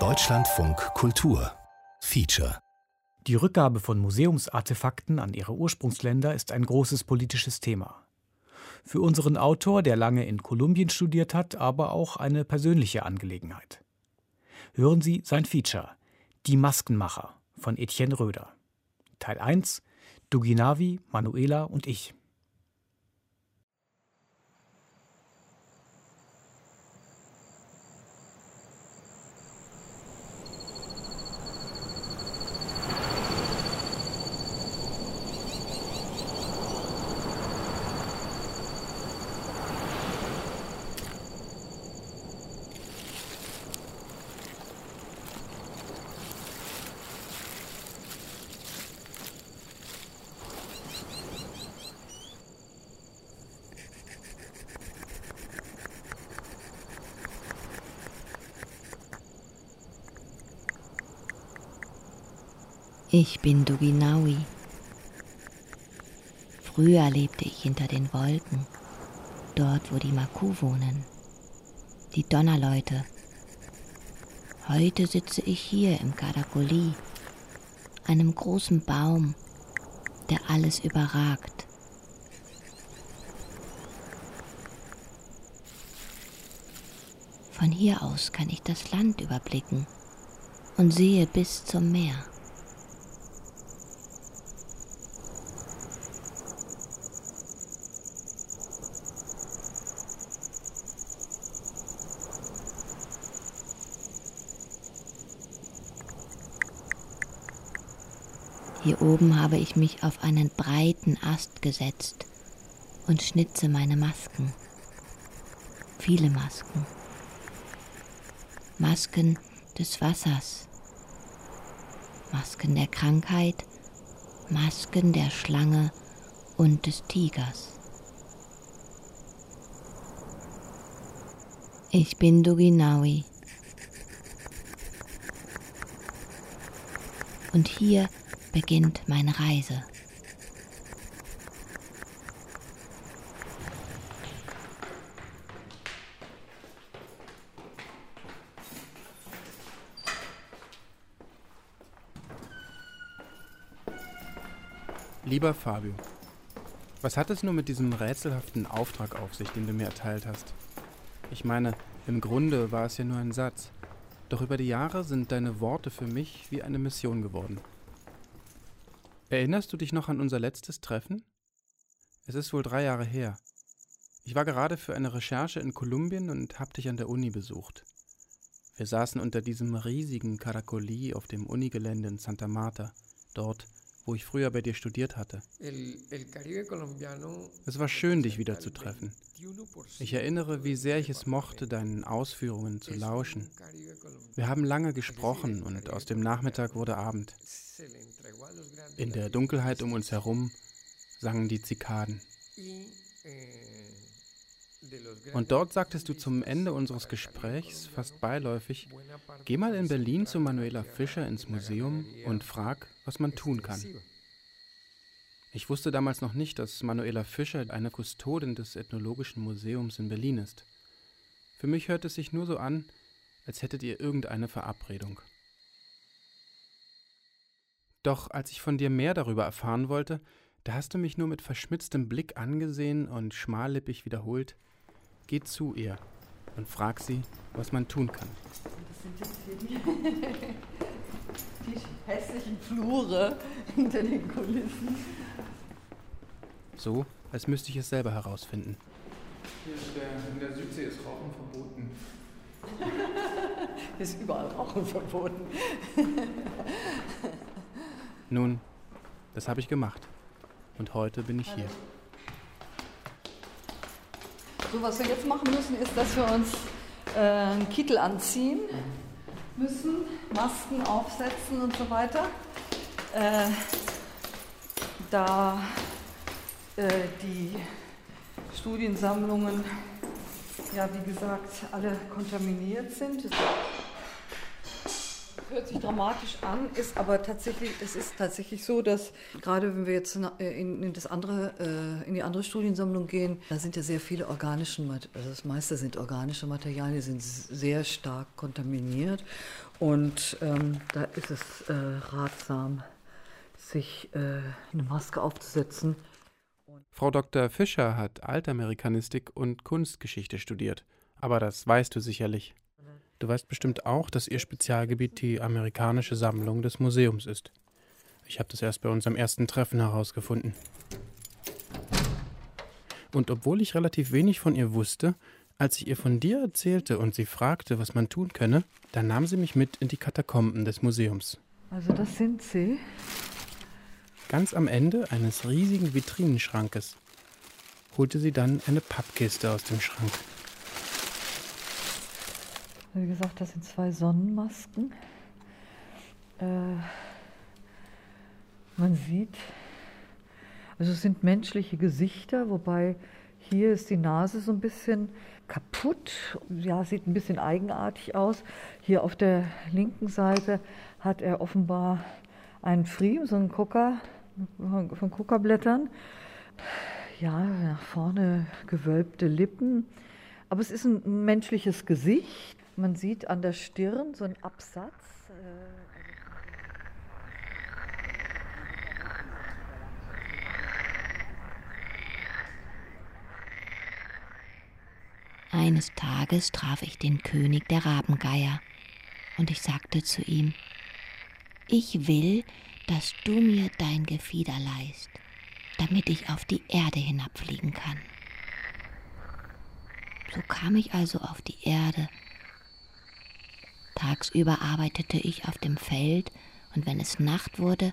Deutschlandfunk Kultur Feature Die Rückgabe von Museumsartefakten an ihre Ursprungsländer ist ein großes politisches Thema. Für unseren Autor, der lange in Kolumbien studiert hat, aber auch eine persönliche Angelegenheit. Hören Sie sein Feature Die Maskenmacher von Etienne Röder. Teil 1 Duginavi, Manuela und ich. Ich bin Duginawi. Früher lebte ich hinter den Wolken, dort wo die Maku wohnen, die Donnerleute. Heute sitze ich hier im Karakoli, einem großen Baum, der alles überragt. Von hier aus kann ich das Land überblicken und sehe bis zum Meer. Hier oben habe ich mich auf einen breiten Ast gesetzt und schnitze meine Masken. Viele Masken. Masken des Wassers. Masken der Krankheit. Masken der Schlange und des Tigers. Ich bin Duginawi. Und hier beginnt meine Reise. Lieber Fabio, was hat es nur mit diesem rätselhaften Auftrag auf sich, den du mir erteilt hast? Ich meine, im Grunde war es ja nur ein Satz. Doch über die Jahre sind deine Worte für mich wie eine Mission geworden. Erinnerst du dich noch an unser letztes Treffen? Es ist wohl drei Jahre her. Ich war gerade für eine Recherche in Kolumbien und hab dich an der Uni besucht. Wir saßen unter diesem riesigen Caracoli auf dem Unigelände in Santa Marta, dort, wo ich früher bei dir studiert hatte. Es war schön, dich wieder zu treffen. Ich erinnere, wie sehr ich es mochte, deinen Ausführungen zu lauschen. Wir haben lange gesprochen und aus dem Nachmittag wurde Abend. In der Dunkelheit um uns herum sangen die Zikaden. Und dort sagtest du zum Ende unseres Gesprächs fast beiläufig, geh mal in Berlin zu Manuela Fischer ins Museum und frag, was man tun kann. Ich wusste damals noch nicht, dass Manuela Fischer eine Kustodin des Ethnologischen Museums in Berlin ist. Für mich hört es sich nur so an, als hättet ihr irgendeine Verabredung. Doch als ich von dir mehr darüber erfahren wollte, da hast du mich nur mit verschmitztem Blick angesehen und schmallippig wiederholt, geh zu ihr und frag sie, was man tun kann. Das sind jetzt hier die, die hässlichen Flure hinter den Kulissen. So, als müsste ich es selber herausfinden. Hier ist der, in der Südsee ist Rauchen verboten. Ist überall Rauchen verboten. Nun, das habe ich gemacht. Und heute bin ich hier. So, was wir jetzt machen müssen, ist, dass wir uns äh, einen Kittel anziehen müssen, Masken aufsetzen und so weiter. Äh, da äh, die Studiensammlungen, ja, wie gesagt, alle kontaminiert sind. Hört sich dramatisch an, ist aber tatsächlich, es ist tatsächlich so, dass gerade wenn wir jetzt in, in, das andere, äh, in die andere Studiensammlung gehen, da sind ja sehr viele organische, also das meiste sind organische Materialien, die sind sehr stark kontaminiert und ähm, da ist es äh, ratsam, sich äh, eine Maske aufzusetzen. Frau Dr. Fischer hat Altamerikanistik und Kunstgeschichte studiert, aber das weißt du sicherlich. Du weißt bestimmt auch, dass ihr Spezialgebiet die amerikanische Sammlung des Museums ist. Ich habe das erst bei unserem ersten Treffen herausgefunden. Und obwohl ich relativ wenig von ihr wusste, als ich ihr von dir erzählte und sie fragte, was man tun könne, dann nahm sie mich mit in die Katakomben des Museums. Also das sind sie. Ganz am Ende eines riesigen Vitrinenschrankes holte sie dann eine Pappkiste aus dem Schrank. Wie gesagt, das sind zwei Sonnenmasken. Äh, man sieht, also es sind menschliche Gesichter, wobei hier ist die Nase so ein bisschen kaputt. Ja, sieht ein bisschen eigenartig aus. Hier auf der linken Seite hat er offenbar einen Friem, so einen Gucker von Kuckerblättern. Ja, nach vorne gewölbte Lippen. Aber es ist ein menschliches Gesicht. Man sieht an der Stirn so einen Absatz. Eines Tages traf ich den König der Rabengeier und ich sagte zu ihm, ich will, dass du mir dein Gefieder leihst, damit ich auf die Erde hinabfliegen kann. So kam ich also auf die Erde Tagsüber arbeitete ich auf dem Feld, und wenn es Nacht wurde,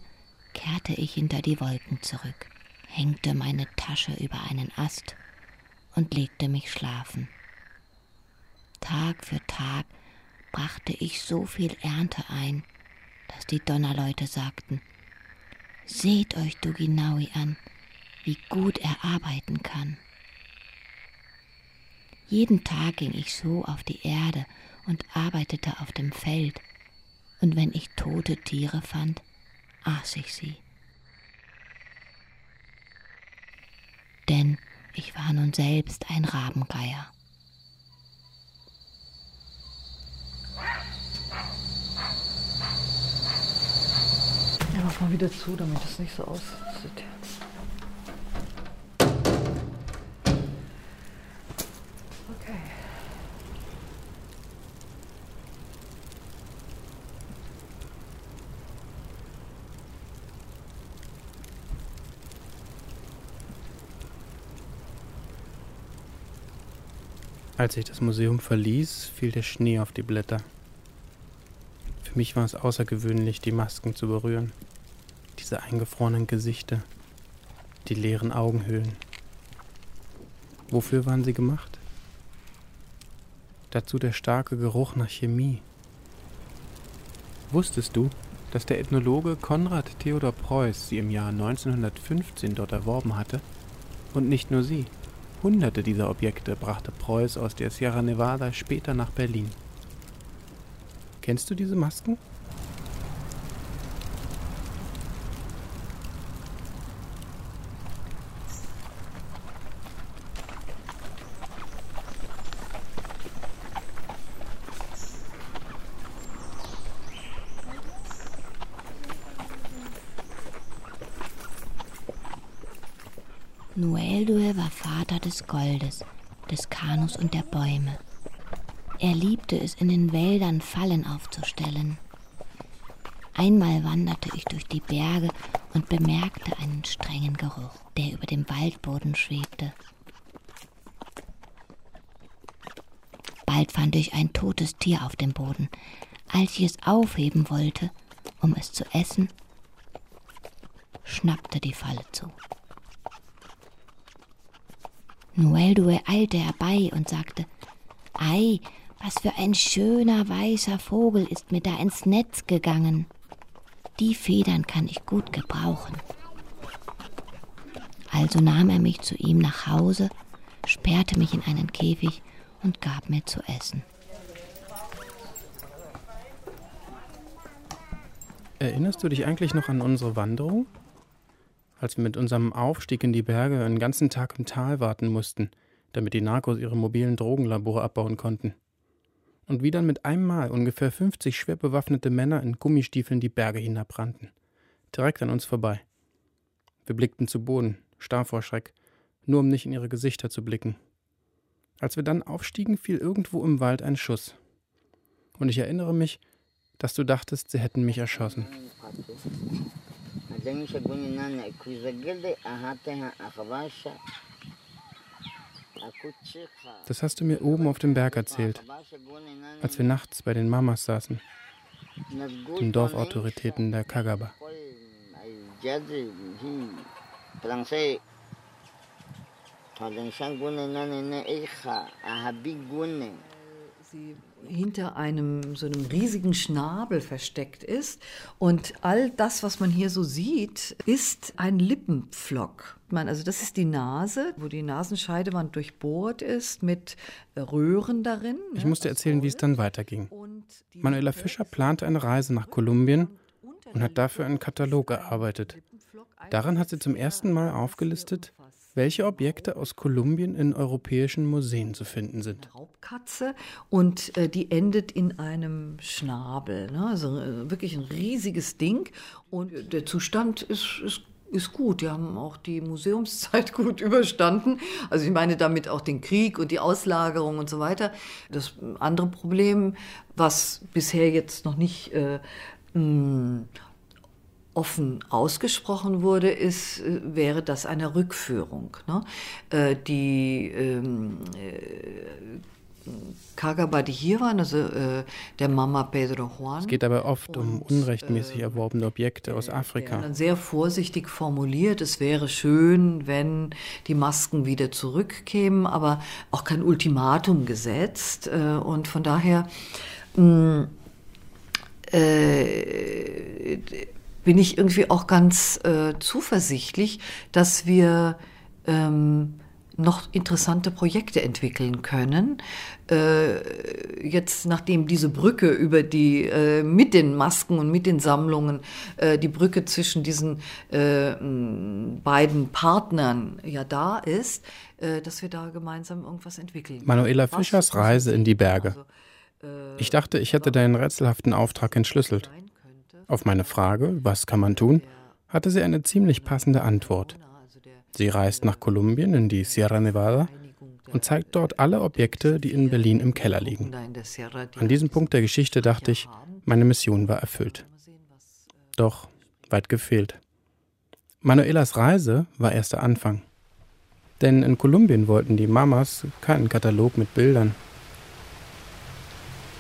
kehrte ich hinter die Wolken zurück, hängte meine Tasche über einen Ast und legte mich schlafen. Tag für Tag brachte ich so viel Ernte ein, dass die Donnerleute sagten, Seht euch Duginaui an, wie gut er arbeiten kann. Jeden Tag ging ich so auf die Erde und arbeitete auf dem Feld, und wenn ich tote Tiere fand, aß ich sie. Denn ich war nun selbst ein Rabengeier. Ja, mach mal wieder zu, damit es nicht so aussieht. Als ich das Museum verließ, fiel der Schnee auf die Blätter. Für mich war es außergewöhnlich, die Masken zu berühren. Diese eingefrorenen Gesichter, die leeren Augenhöhlen. Wofür waren sie gemacht? Dazu der starke Geruch nach Chemie. Wusstest du, dass der Ethnologe Konrad Theodor Preuß sie im Jahr 1915 dort erworben hatte? Und nicht nur sie. Hunderte dieser Objekte brachte Preuß aus der Sierra Nevada später nach Berlin. Kennst du diese Masken? Noeldue war Vater des Goldes, des Kanus und der Bäume. Er liebte es, in den Wäldern Fallen aufzustellen. Einmal wanderte ich durch die Berge und bemerkte einen strengen Geruch, der über dem Waldboden schwebte. Bald fand ich ein totes Tier auf dem Boden. Als ich es aufheben wollte, um es zu essen, schnappte die Falle zu. Noeldue eilte herbei und sagte, Ei, was für ein schöner weißer Vogel ist mir da ins Netz gegangen. Die Federn kann ich gut gebrauchen. Also nahm er mich zu ihm nach Hause, sperrte mich in einen Käfig und gab mir zu essen. Erinnerst du dich eigentlich noch an unsere Wanderung? Als wir mit unserem Aufstieg in die Berge einen ganzen Tag im Tal warten mussten, damit die Narcos ihre mobilen Drogenlabore abbauen konnten. Und wie dann mit einem Mal ungefähr 50 schwer bewaffnete Männer in Gummistiefeln die Berge hinabrannten. Direkt an uns vorbei. Wir blickten zu Boden, starr vor Schreck, nur um nicht in ihre Gesichter zu blicken. Als wir dann aufstiegen, fiel irgendwo im Wald ein Schuss. Und ich erinnere mich, dass du dachtest, sie hätten mich erschossen. Das hast du mir oben auf dem Berg erzählt, als wir nachts bei den Mamas saßen, den Dorfautoritäten der Kagaba. Sie hinter einem so einem riesigen Schnabel versteckt ist und all das, was man hier so sieht, ist ein Lippenpflock. Also das ist die Nase, wo die Nasenscheidewand durchbohrt ist mit Röhren darin. Ich musste erzählen, wie es dann weiterging. Manuela Fischer plante eine Reise nach Kolumbien und hat dafür einen Katalog erarbeitet. Darin hat sie zum ersten Mal aufgelistet, welche Objekte aus Kolumbien in europäischen Museen zu finden sind. Raubkatze und äh, die endet in einem Schnabel. Ne? Also äh, wirklich ein riesiges Ding. Und der Zustand ist, ist ist gut. Die haben auch die Museumszeit gut überstanden. Also ich meine damit auch den Krieg und die Auslagerung und so weiter. Das andere Problem, was bisher jetzt noch nicht äh, mh, offen ausgesprochen wurde, ist, äh, wäre das eine Rückführung. Ne? Äh, die ähm, äh, Kagaba, die hier waren, also äh, der Mama Pedro Juan. Es geht aber oft und, um unrechtmäßig äh, erworbene Objekte aus Afrika. Dann sehr vorsichtig formuliert, es wäre schön, wenn die Masken wieder zurückkämen, aber auch kein Ultimatum gesetzt. Äh, und von daher mh, äh, bin ich irgendwie auch ganz äh, zuversichtlich, dass wir ähm, noch interessante Projekte entwickeln können. Äh, jetzt, nachdem diese Brücke über die, äh, mit den Masken und mit den Sammlungen, äh, die Brücke zwischen diesen äh, beiden Partnern ja da ist, äh, dass wir da gemeinsam irgendwas entwickeln. Manuela Fischers Reise in die Berge. Also, ich dachte, ich hätte deinen rätselhaften Auftrag entschlüsselt. Auf meine Frage, was kann man tun, hatte sie eine ziemlich passende Antwort. Sie reist nach Kolumbien in die Sierra Nevada und zeigt dort alle Objekte, die in Berlin im Keller liegen. An diesem Punkt der Geschichte dachte ich, meine Mission war erfüllt. Doch weit gefehlt. Manuelas Reise war erst der Anfang. Denn in Kolumbien wollten die Mamas keinen Katalog mit Bildern.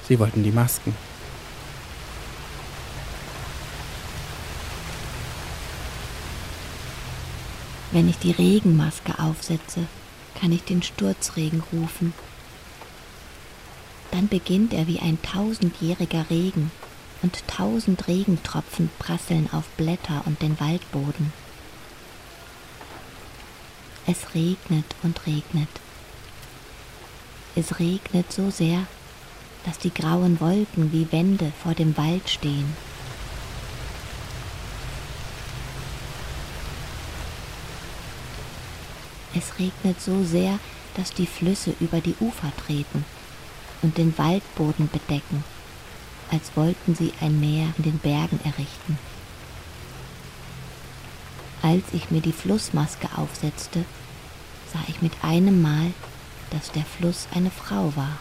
Sie wollten die Masken. Wenn ich die Regenmaske aufsetze, kann ich den Sturzregen rufen. Dann beginnt er wie ein tausendjähriger Regen und tausend Regentropfen prasseln auf Blätter und den Waldboden. Es regnet und regnet. Es regnet so sehr, dass die grauen Wolken wie Wände vor dem Wald stehen. Es regnet so sehr, dass die Flüsse über die Ufer treten und den Waldboden bedecken, als wollten sie ein Meer in den Bergen errichten. Als ich mir die Flussmaske aufsetzte, sah ich mit einem Mal, dass der Fluss eine Frau war.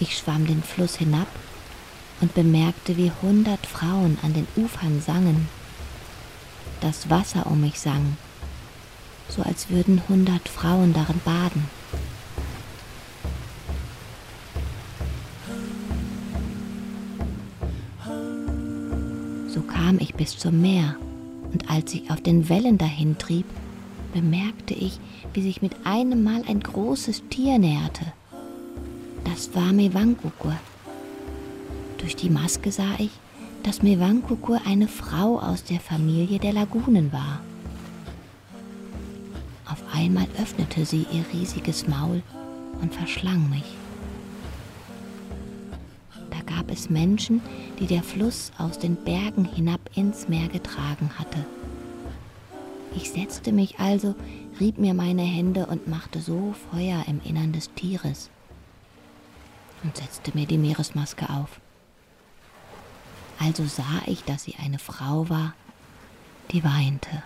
Ich schwamm den Fluss hinab und bemerkte, wie hundert Frauen an den Ufern sangen. Das Wasser um mich sang so als würden hundert Frauen darin baden. So kam ich bis zum Meer, und als ich auf den Wellen dahin trieb, bemerkte ich, wie sich mit einem Mal ein großes Tier näherte. Das war Mewankukur. Durch die Maske sah ich, dass Mewankukur eine Frau aus der Familie der Lagunen war. Einmal öffnete sie ihr riesiges Maul und verschlang mich. Da gab es Menschen, die der Fluss aus den Bergen hinab ins Meer getragen hatte. Ich setzte mich also, rieb mir meine Hände und machte so Feuer im Innern des Tieres und setzte mir die Meeresmaske auf. Also sah ich, dass sie eine Frau war, die weinte.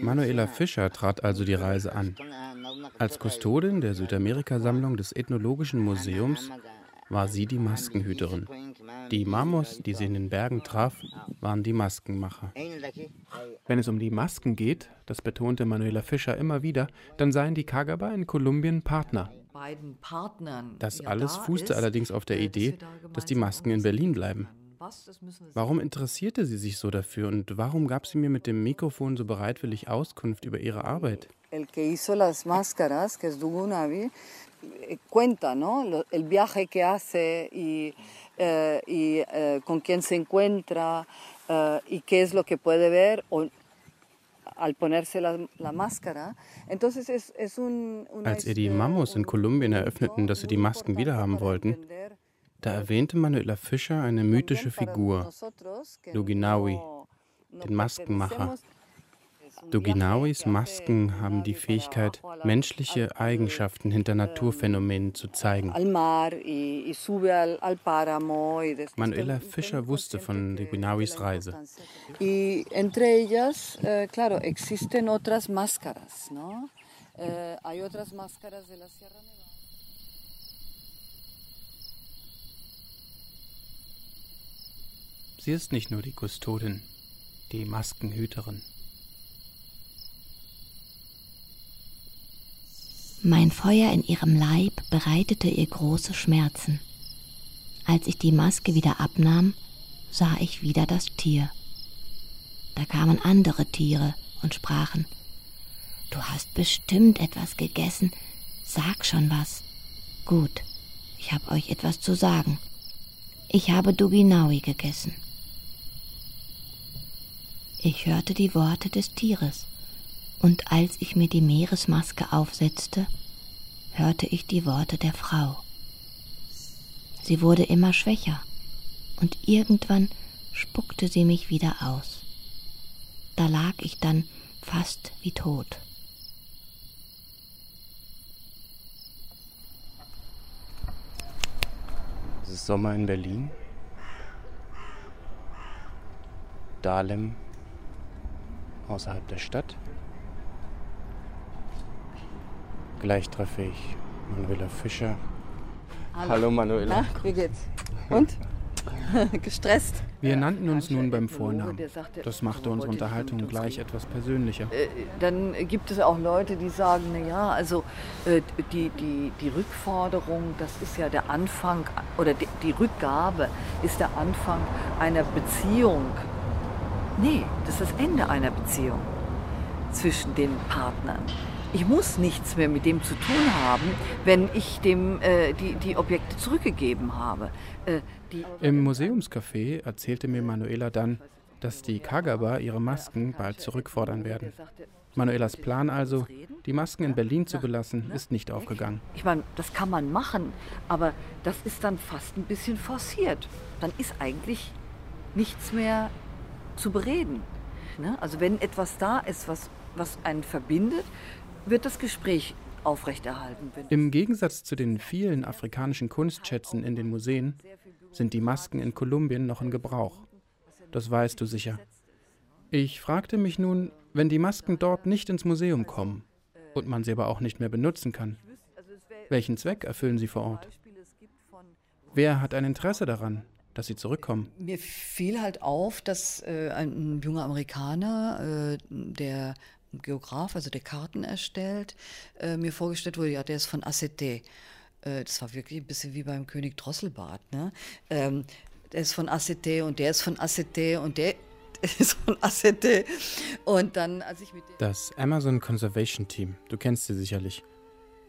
Manuela Fischer trat also die Reise an. Als Kustodin der Südamerika-Sammlung des Ethnologischen Museums war sie die Maskenhüterin. Die Mamos, die sie in den Bergen traf, waren die Maskenmacher. Wenn es um die Masken geht, das betonte Manuela Fischer immer wieder, dann seien die Kagaba in Kolumbien Partner. Das alles fußte allerdings auf der Idee, dass die Masken in Berlin bleiben. Warum interessierte sie sich so dafür und warum gab sie mir mit dem Mikrofon so bereitwillig Auskunft über ihre Arbeit? El que hizo las máscaras, que es Dugunavi, eh, cuenta, ¿no? El viaje que hace y, eh, y eh, con quién se encuentra eh, y qué es lo que puede ver o, al ponerse la, la máscara. Entonces es, es un, Als ihr die Mamos in Kolumbien eröffneten, dass sie die Masken wiederhaben wollten, da erwähnte Manuela Fischer eine mythische Figur, Luginawi, den Maskenmacher. Duginawis Masken haben die Fähigkeit, menschliche Eigenschaften hinter Naturphänomenen zu zeigen. Manuela Fischer wusste von Duginawis Reise. Y entre ellas, eh, claro, existen otras máscaras, ¿no? Eh, hay otras máscaras de la Sierra Nevada. Sie ist nicht nur die Kustodin, die Maskenhüterin. Mein Feuer in ihrem Leib bereitete ihr große Schmerzen. Als ich die Maske wieder abnahm, sah ich wieder das Tier. Da kamen andere Tiere und sprachen, Du hast bestimmt etwas gegessen, sag schon was. Gut, ich habe euch etwas zu sagen. Ich habe Duginaui gegessen. Ich hörte die Worte des Tieres, und als ich mir die Meeresmaske aufsetzte, hörte ich die Worte der Frau. Sie wurde immer schwächer, und irgendwann spuckte sie mich wieder aus. Da lag ich dann fast wie tot. Es ist Sommer in Berlin. Dahlem außerhalb der Stadt. Gleich treffe ich Manuela Fischer. Hallo, Hallo Manuela. Na, wie geht's? Und? Gestresst? Wir nannten uns nun beim Vornamen. Das machte unsere Unterhaltung gleich etwas persönlicher. Äh, Dann gibt es auch Leute, die sagen, na ja, also äh, die, die, die Rückforderung, das ist ja der Anfang, oder die, die Rückgabe ist der Anfang einer Beziehung. Nee, das ist das Ende einer Beziehung zwischen den Partnern. Ich muss nichts mehr mit dem zu tun haben, wenn ich dem äh, die, die Objekte zurückgegeben habe. Äh, Im Museumscafé erzählte mir Manuela dann, dass die Kagaba ihre Masken bald zurückfordern werden. Manuelas Plan also, die Masken in Berlin zu belassen, ist nicht aufgegangen. Ich meine, das kann man machen, aber das ist dann fast ein bisschen forciert. Dann ist eigentlich nichts mehr zu bereden. Ne? Also wenn etwas da ist, was, was einen verbindet, wird das Gespräch aufrechterhalten. Im Gegensatz zu den vielen afrikanischen Kunstschätzen in den Museen sind die Masken in Kolumbien noch in Gebrauch. Das weißt du sicher. Ich fragte mich nun, wenn die Masken dort nicht ins Museum kommen und man sie aber auch nicht mehr benutzen kann, welchen Zweck erfüllen sie vor Ort? Wer hat ein Interesse daran, dass sie zurückkommen? Mir fiel halt auf, dass äh, ein junger Amerikaner, äh, der Geograf, also der Karten erstellt, äh, mir vorgestellt wurde, ja, der ist von ACT. Äh, das war wirklich ein bisschen wie beim König Drosselbart. Ne? Ähm, der ist von ACT und der ist von ACT und der ist von ACT. Und dann, als ich mit Das Amazon Conservation Team, du kennst sie sicherlich.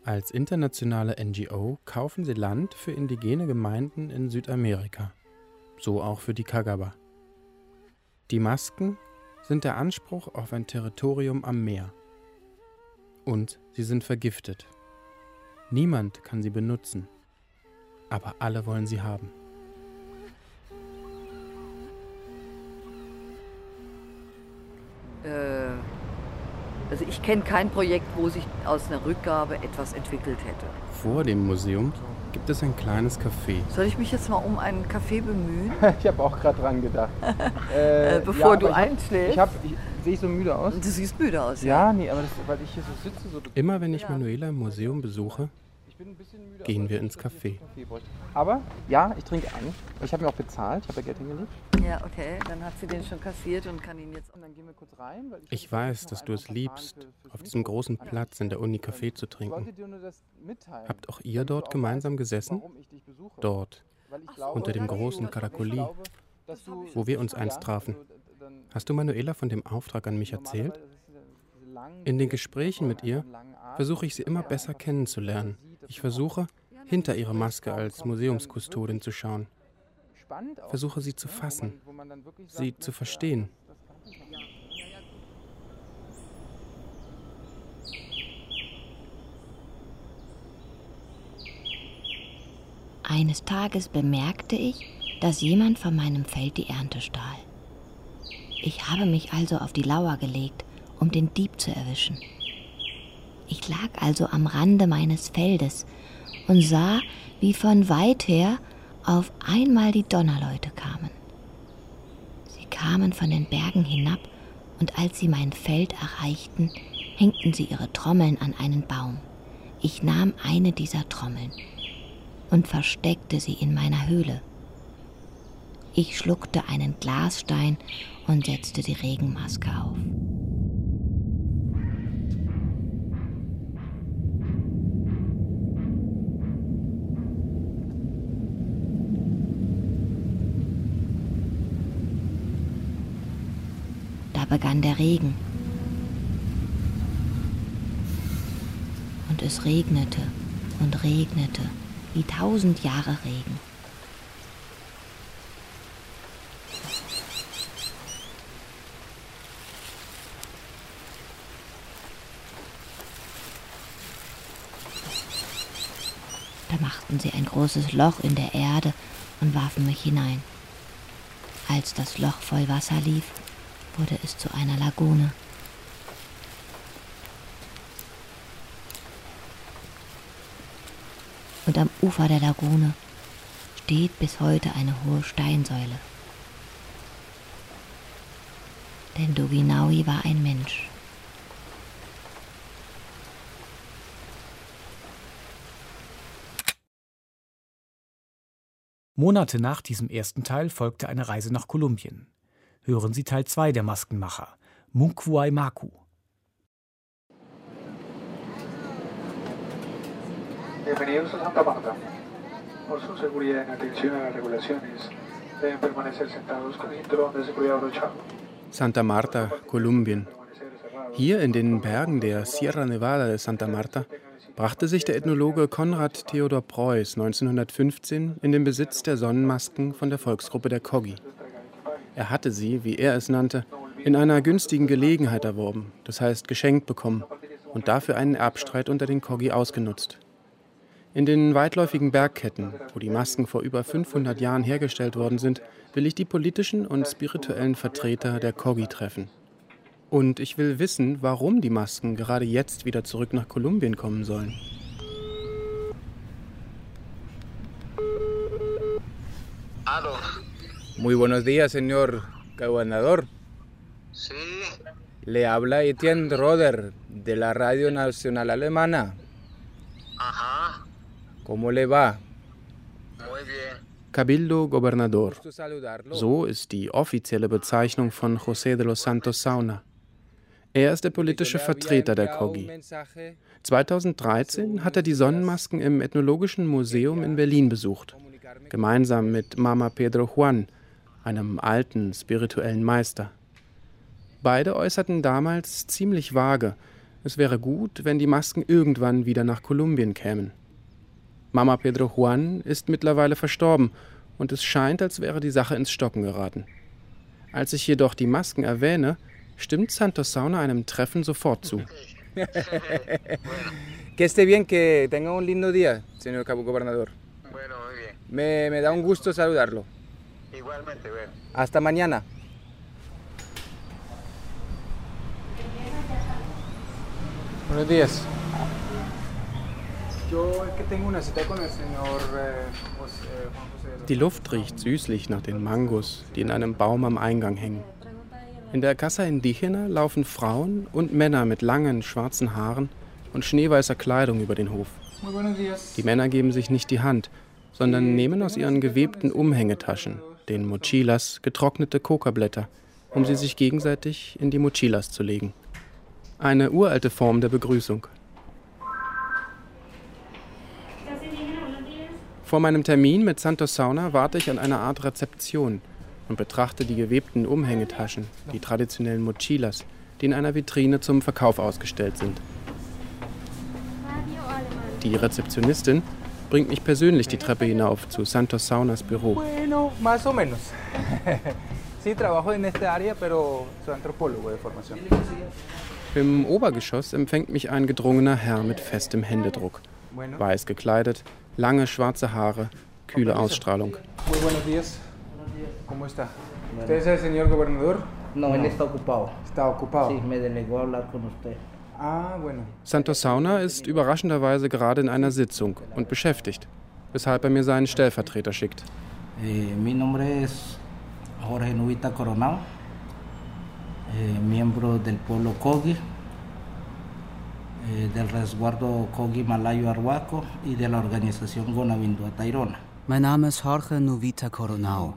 Als internationale NGO kaufen sie Land für indigene Gemeinden in Südamerika. So auch für die Kagaba. Die Masken sind der Anspruch auf ein Territorium am Meer. Und sie sind vergiftet. Niemand kann sie benutzen, aber alle wollen sie haben. Äh, also ich kenne kein Projekt, wo sich aus einer Rückgabe etwas entwickelt hätte. Vor dem Museum gibt es ein kleines Café. Soll ich mich jetzt mal um einen Kaffee bemühen? ich habe auch gerade dran gedacht. Äh, Bevor du ich einschläfst. Ich, hab, ich sehe ich so müde aus? Du siehst müde aus, ja. Ja, nee, aber das, weil ich hier so sitze. So Immer wenn ich Manuela im Museum besuche, gehen wir ins Café. Aber ja, ich trinke an. Ich habe mir auch bezahlt, ich habe ja Geld hingelegt. Ja, okay, dann hat sie den schon kassiert und kann ihn jetzt. Und dann gehen wir kurz rein. ich, ich weiß, dass du es liebst, auf diesem großen Platz in der Uni Kaffee zu trinken. Habt auch ihr dort gemeinsam gesessen? Dort, unter dem großen Karakoli, wo wir uns einst trafen. Hast du Manuela von dem Auftrag an mich erzählt? In den Gesprächen mit ihr versuche ich sie immer besser kennenzulernen. Ich versuche, hinter ihre Maske als Museumskustodin zu schauen. Versuche sie zu fassen, sie zu verstehen. Eines Tages bemerkte ich, dass jemand von meinem Feld die Ernte stahl. Ich habe mich also auf die Lauer gelegt, um den Dieb zu erwischen. Ich lag also am Rande meines Feldes und sah, wie von weit her auf einmal die Donnerleute kamen. Sie kamen von den Bergen hinab, und als sie mein Feld erreichten, hängten sie ihre Trommeln an einen Baum. Ich nahm eine dieser Trommeln und versteckte sie in meiner Höhle. Ich schluckte einen Glasstein und setzte die Regenmaske auf. Begann der Regen. Und es regnete und regnete wie tausend Jahre Regen. Da machten sie ein großes Loch in der Erde und warfen mich hinein. Als das Loch voll Wasser lief, wurde es zu einer Lagune. Und am Ufer der Lagune steht bis heute eine hohe Steinsäule. Denn Doginaui war ein Mensch. Monate nach diesem ersten Teil folgte eine Reise nach Kolumbien hören Sie Teil 2 der Maskenmacher, Munkwai Maku. Bienvenidos a Santa Marta. Por su seguridad en atención a las regulaciones, deben permanecer sentados con cinturón de seguridad abrochado. Santa Marta, Kolumbien. Hier in den Bergen der Sierra Nevada de Santa Marta brachte sich der Ethnologe Konrad Theodor Preuß 1915 in den Besitz der Sonnenmasken von der Volksgruppe der Kogi. Er hatte sie, wie er es nannte, in einer günstigen Gelegenheit erworben, das heißt geschenkt bekommen und dafür einen Erbstreit unter den Kogi ausgenutzt. In den weitläufigen Bergketten, wo die Masken vor über 500 Jahren hergestellt worden sind, will ich die politischen und spirituellen Vertreter der Kogi treffen. Und ich will wissen, warum die Masken gerade jetzt wieder zurück nach Kolumbien kommen sollen. Hallo. Muy buenos días, señor gobernador. Sí. Le habla Etienne Roder de la Radio Nacional Alemana. Ajá. ¿Cómo le va? Muy bien. Cabildo Gobernador. So ist die offizielle Bezeichnung von José de los Santos Sauna. Er ist der politische Vertreter der Kogi. 2013 hat er die Sonnenmasken im Ethnologischen Museum in Berlin besucht, gemeinsam mit Mama Pedro Juan, einem alten spirituellen Meister. Beide äußerten damals ziemlich vage, es wäre gut, wenn die Masken irgendwann wieder nach Kolumbien kämen. Mama Pedro Juan ist mittlerweile verstorben und es scheint, als wäre die Sache ins Stocken geraten. Als ich jedoch die Masken erwähne, stimmt Santos Sauna einem Treffen sofort zu. que esté bien, que tenga un lindo día, señor cabo gobernador. Bueno, muy bien. Me, me da un gusto saludarlo. Igualmente, bueno. Hasta mañana. Buenos días. Eh, José. Die Luft riecht süßlich nach den Mangos, die in einem Baum am Eingang hängen. In der Casa Indigena laufen Frauen und Männer mit langen schwarzen Haaren und schneeweißer Kleidung über den Hof. Die Männer geben sich nicht die Hand, sondern nehmen aus ihren gewebten Umhängetaschen, den Mochilas, getrocknete Kokablätter, um sie sich gegenseitig in die Mochilas zu legen. Eine uralte Form der Begrüßung. Vor meinem Termin mit Santos Sauna warte ich an einer Art Rezeption und betrachte die gewebten Umhängetaschen, die traditionellen Mochilas, die in einer Vitrine zum Verkauf ausgestellt sind. Die Rezeptionistin bringt mich persönlich die Treppe hinauf zu Santos Saunas Büro. Bueno, más o menos. sí, trabajo en esta área, pero soy antropólogo de formación. Im Obergeschoss empfängt mich ein gedrungener Herr mit festem Händedruck. Weiß gekleidet, lange schwarze Haare, kühle Ausstrahlung. Muy buenos días. ¿Cómo está? ¿Usted es el señor gobernador? No, él está ocupado. Está ocupado. Sí, me delegó a hablar con usted. Ah. Santos Sauna ist überraschenderweise gerade in einer Sitzung und beschäftigt, weshalb er mir seinen Stellvertreter schickt. Eh, mi nombre es Jorge Nubita Coronado, eh, miembro del pueblo Kogi, eh, del resguardo Kogi Malayo Arhuaco y de la organización Gonavindua Tairona. Mein Name ist Jorge Novita Coronao.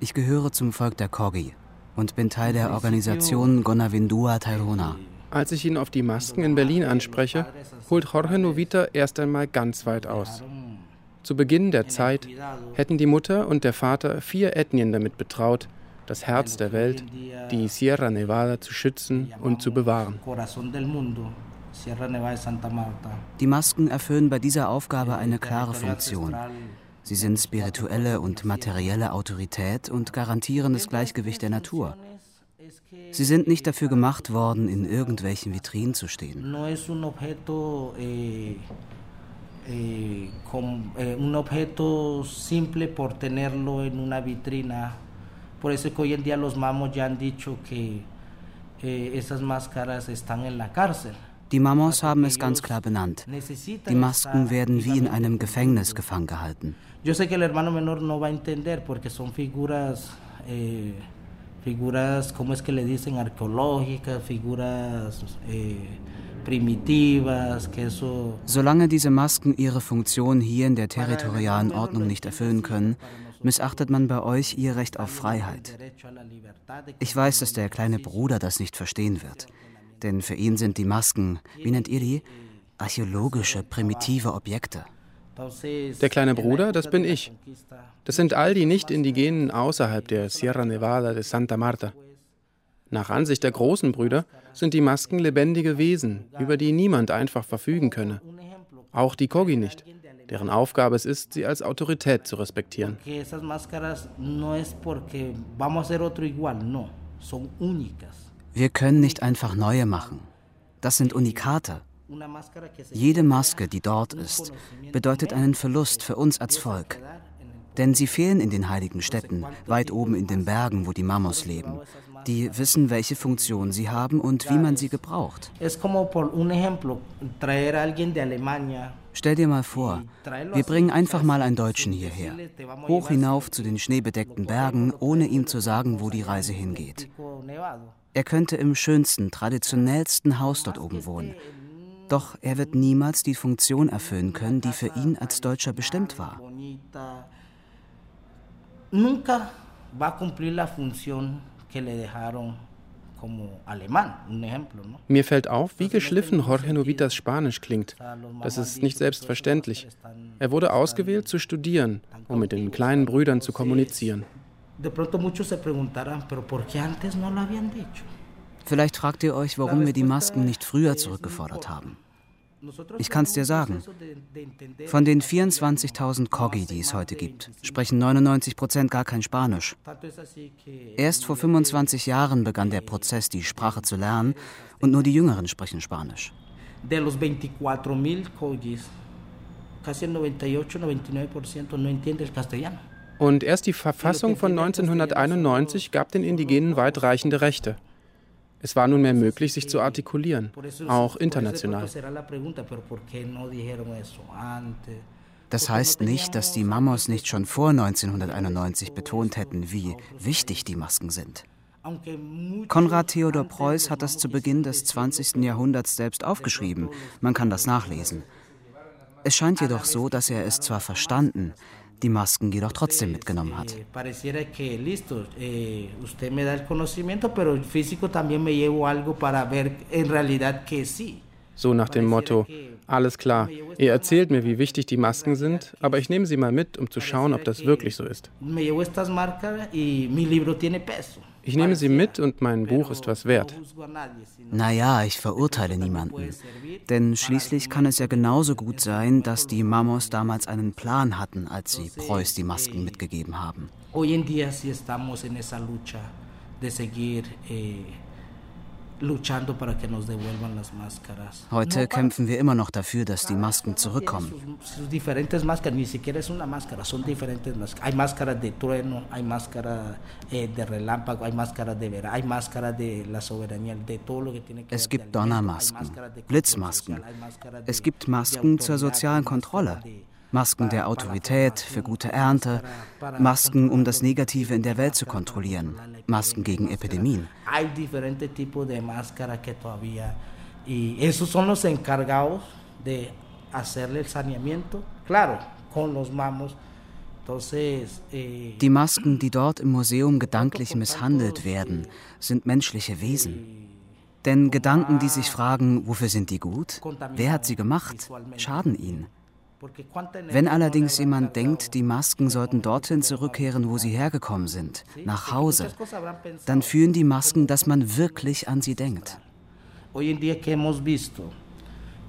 Ich gehöre zum Volk der Kogi und bin Teil der Organisation Gonavindua Tairona. Als ich ihn auf die Masken in Berlin anspreche, holt Jorge Novita erst einmal ganz weit aus. Zu Beginn der Zeit hätten die Mutter und der Vater vier Ethnien damit betraut, das Herz der Welt, die Sierra Nevada zu schützen und zu bewahren. Die Masken erfüllen bei dieser Aufgabe eine klare Funktion. Sie sind spirituelle und materielle Autorität und garantieren das Gleichgewicht der Natur. Sie sind nicht dafür gemacht worden, in irgendwelchen Vitrinen zu stehen. No es un objeto, eh, eh, com- eh, un objeto simple por tenerlo en una vitrina. Por eso es que hoy en día los mamos ya han dicho que eh, esas máscaras están en la cárcel. Die Mamos haben es ganz klar benannt. Die Masken werden wie in einem Gefängnis gefangen gehalten. Yo sé que el hermano menor no va a entender porque son figuras, eh, figuras, ¿cómo es que le dicen? Arqueológicas, figuras eh, primitivas, que eso... Solange diese Masken ihre Funktion hier in der territorialen Ordnung nicht erfüllen können, missachtet man bei euch ihr Recht auf Freiheit. Ich weiß, dass der kleine Bruder das nicht verstehen wird. Denn für ihn sind die Masken, wie nennt ihr die? Archäologische, primitive Objekte. Der kleine Bruder, das bin ich. Das sind all die Nicht-Indigenen außerhalb der Sierra Nevada de Santa Marta. Nach Ansicht der großen Brüder sind die Masken lebendige Wesen, über die niemand einfach verfügen könne. Auch die Kogi nicht, deren Aufgabe es ist, sie als Autorität zu respektieren. Wir können nicht einfach neue machen. Das sind Unikate. Jede Maske, die dort ist, bedeutet einen Verlust für uns als Volk. Denn sie fehlen in den heiligen Städten, weit oben in den Bergen, wo die Mamos leben. Die wissen, welche Funktion sie haben und wie man sie gebraucht. Stell dir mal vor, wir bringen einfach mal einen Deutschen hierher, hoch hinauf zu den schneebedeckten Bergen, ohne ihm zu sagen, wo die Reise hingeht. Er könnte im schönsten, traditionellsten Haus dort oben wohnen. Doch er wird niemals die Funktion erfüllen können, die für ihn als Deutscher bestimmt war. Nunca va a cumplir la función que le dejaron como alemán, un ejemplo, ¿no? Mir fällt auf, wie geschliffen Jorge Novitas Spanisch klingt. Das ist nicht selbstverständlich. Er wurde ausgewählt zu studieren, um mit den kleinen Brüdern zu kommunizieren. De pronto muchos se preguntarán, pero ¿por qué antes no lo habían dicho? Vielleicht fragt ihr euch, warum wir die Masken nicht früher zurückgefordert haben. Ich kann es dir sagen. Von den 24.000 Kogi, die es heute gibt, sprechen 99 Prozent gar kein Spanisch. Erst vor 25 Jahren begann der Prozess, die Sprache zu lernen, und nur die Jüngeren sprechen Spanisch. De los 24.000 Kogis, casi 98, 99% no entiende el castellano. Und erst die Verfassung von 1991 gab den Indigenen weitreichende Rechte. Es war nunmehr möglich, sich zu artikulieren, auch international. Das heißt nicht, dass die Mamos nicht schon vor 1991 betont hätten, wie wichtig die Masken sind. Konrad Theodor Preuß hat das zu Beginn des 20. Jahrhunderts selbst aufgeschrieben. Man kann das nachlesen. Es scheint jedoch so, dass er es zwar verstanden, die Masken jedoch trotzdem mitgenommen hat. So nach dem Motto, alles klar, ihr erzählt mir, wie wichtig die Masken sind, aber ich nehme sie mal mit, um zu schauen, ob das wirklich so ist. Ich nehme sie mit und mein Buch ist was wert. Naja, ich verurteile niemanden. Denn schließlich kann es ja genauso gut sein, dass die Mamos damals einen Plan hatten, als sie Preuß die Masken mitgegeben haben. Hoy en día sí estamos en esa lucha de seguir eh, Heute kämpfen wir immer noch dafür, dass die Masken zurückkommen. Es gibt Donnermasken, Blitzmasken. Es gibt Masken zur sozialen Kontrolle. Masken der Autorität für gute Ernte, Masken, um das Negative in der Welt zu kontrollieren, Masken gegen Epidemien. Eh, die Masken, die dort im Museum gedanklich misshandelt werden, sind menschliche Wesen. Denn Gedanken, die sich fragen, wofür sind die gut? Wer hat sie gemacht? Schaden ihnen. Wenn allerdings jemand denkt, die Masken sollten dorthin zurückkehren, wo sie hergekommen sind, nach Hause, dann fühlen die Masken, dass man wirklich an sie denkt. Hoy en día que hemos visto,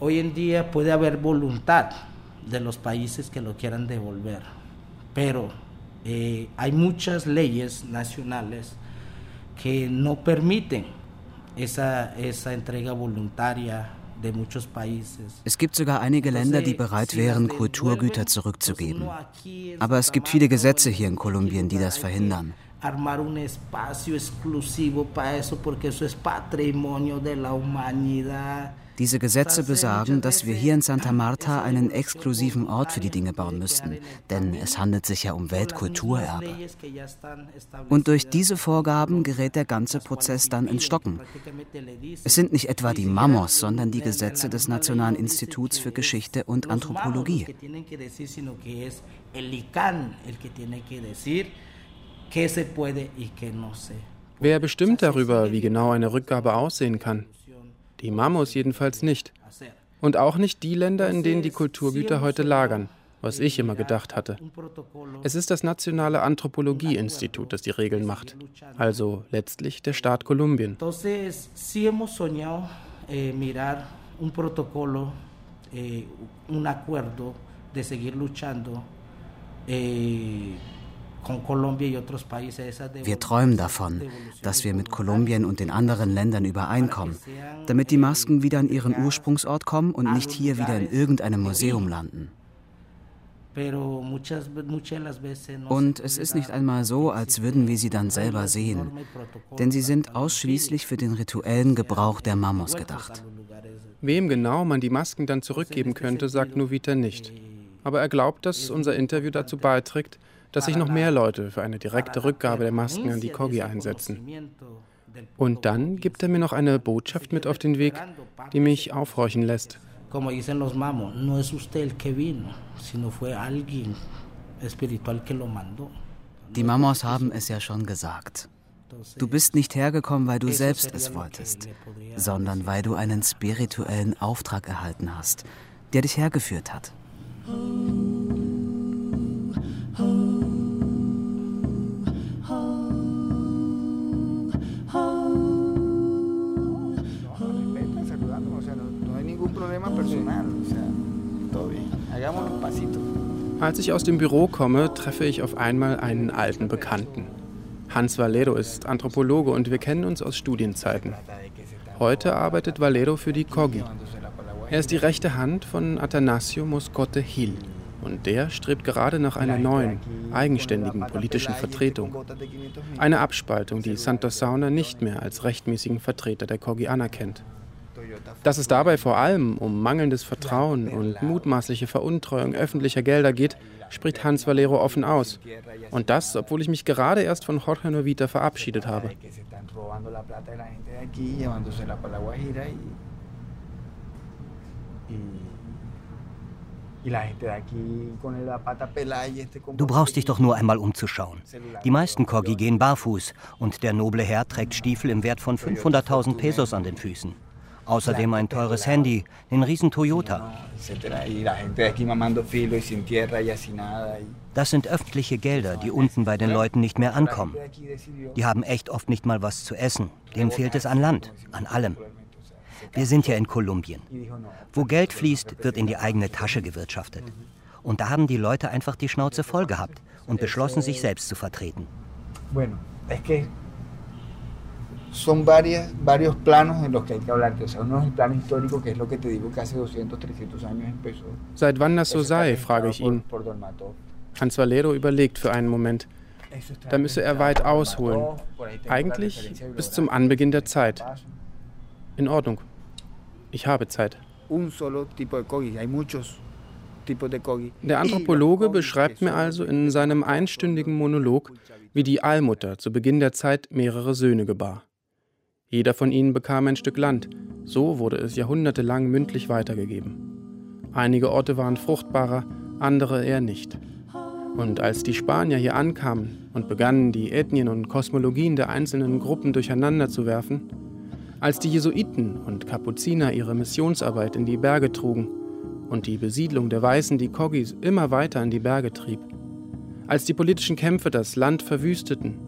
hoy en día puede haber voluntad de los países que lo quieran devolver, pero eh, hay muchas leyes nacionales que no permiten esa, esa entrega voluntaria es gibt sogar einige Länder, die bereit wären, Kulturgüter zurückzugeben. Aber es gibt viele Gesetze hier in Kolumbien, die das verhindern. Armar un espacio exclusivo para eso, porque eso es patrimonio de la humanidad. Diese Gesetze besagen, dass wir hier in Santa Marta einen exklusiven Ort für die Dinge bauen müssten, denn es handelt sich ja um Weltkulturerbe. Und durch diese Vorgaben gerät der ganze Prozess dann ins Stocken. Es sind nicht etwa die Mamos, sondern die Gesetze des Nationalen Instituts für Geschichte und Anthropologie. Wer bestimmt darüber, wie genau eine Rückgabe aussehen kann? Die Mamos jedenfalls nicht. Und auch nicht die Länder, in denen die Kulturgüter heute lagern, was ich immer gedacht hatte. Es ist das Nationale Anthropologie-Institut, das die Regeln macht. Also letztlich der Staat Kolumbien. un protocolo, eh, un acuerdo de seguir luchando eh, wir träumen davon, dass wir mit Kolumbien und den anderen Ländern übereinkommen, damit die Masken wieder an ihren Ursprungsort kommen und nicht hier wieder in irgendeinem Museum landen. Und es ist nicht einmal so, als würden wir sie dann selber sehen, denn sie sind ausschließlich für den rituellen Gebrauch der Mamos gedacht. Wem genau man die Masken dann zurückgeben könnte, sagt Novita nicht. Aber er glaubt, dass unser Interview dazu beiträgt, dass sich noch mehr Leute für eine direkte Rückgabe der Masken an die Kogi einsetzen. Und dann gibt er mir noch eine Botschaft mit auf den Weg, die mich aufhorchen lässt. Die Mamos haben es ja schon gesagt. Du bist nicht hergekommen, weil du selbst es wolltest, sondern weil du einen spirituellen Auftrag erhalten hast, der dich hergeführt hat. Als ich aus dem Büro komme, treffe ich auf einmal einen alten Bekannten. Hans Valero ist Anthropologe und wir kennen uns aus Studienzeiten. Heute arbeitet Valero für die COGI. Er ist die rechte Hand von Atanasio Moscote Hill und der strebt gerade nach einer neuen, eigenständigen politischen Vertretung. Eine Abspaltung, die Santos Sauna nicht mehr als rechtmäßigen Vertreter der COGI anerkennt. Dass es dabei vor allem um mangelndes Vertrauen und mutmaßliche Veruntreuung öffentlicher Gelder geht, spricht Hans Valero offen aus. Und das, obwohl ich mich gerade erst von Jorge Novita verabschiedet habe. Du brauchst dich doch nur einmal umzuschauen. Die meisten Corgi gehen barfuß und der noble Herr trägt Stiefel im Wert von 500.000 Pesos an den Füßen. Außerdem ein teures Handy, den riesen Toyota. Das sind öffentliche Gelder, die unten bei den Leuten nicht mehr ankommen. Die haben echt oft nicht mal was zu essen. Denen fehlt es an Land, an allem. Wir sind ja in Kolumbien. Wo Geld fließt, wird in die eigene Tasche gewirtschaftet. Und da haben die Leute einfach die Schnauze voll gehabt und beschlossen, sich selbst zu vertreten. Bueno, es que son varias, varios planos en los que hay que hablar. O sea, uno es el plano histórico, que es lo que te digo que hace 200, 300 años empezó. Seit wann das so sei, frage ich ihn. Hans Valero überlegt für einen Moment. Da müsse er weit ausholen. Eigentlich bis zum Anbeginn der Zeit. In Ordnung. Ich habe Zeit. Der Anthropologe beschreibt mir also in seinem einstündigen Monolog, wie die Allmutter zu Beginn der Zeit mehrere Söhne gebar. Jeder von ihnen bekam ein Stück Land. So wurde es jahrhundertelang mündlich weitergegeben. Einige Orte waren fruchtbarer, andere eher nicht. Und als die Spanier hier ankamen und begannen, die Ethnien und Kosmologien der einzelnen Gruppen durcheinander zu werfen, als die Jesuiten und Kapuziner ihre Missionsarbeit in die Berge trugen und die Besiedlung der Weißen die Kogis immer weiter in die Berge trieb, als die politischen Kämpfe das Land verwüsteten